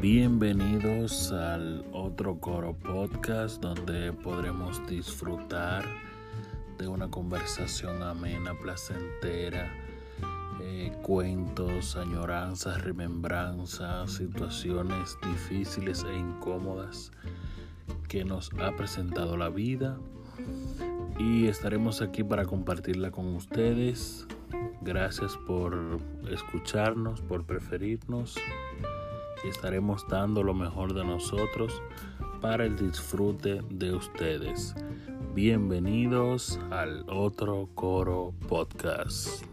Bienvenidos al otro coro podcast donde podremos disfrutar de una conversación amena, placentera, eh, cuentos, añoranzas, remembranzas, situaciones difíciles e incómodas que nos ha presentado la vida y estaremos aquí para compartirla con ustedes. Gracias por escucharnos, por preferirnos estaremos dando lo mejor de nosotros para el disfrute de ustedes. Bienvenidos al otro coro podcast.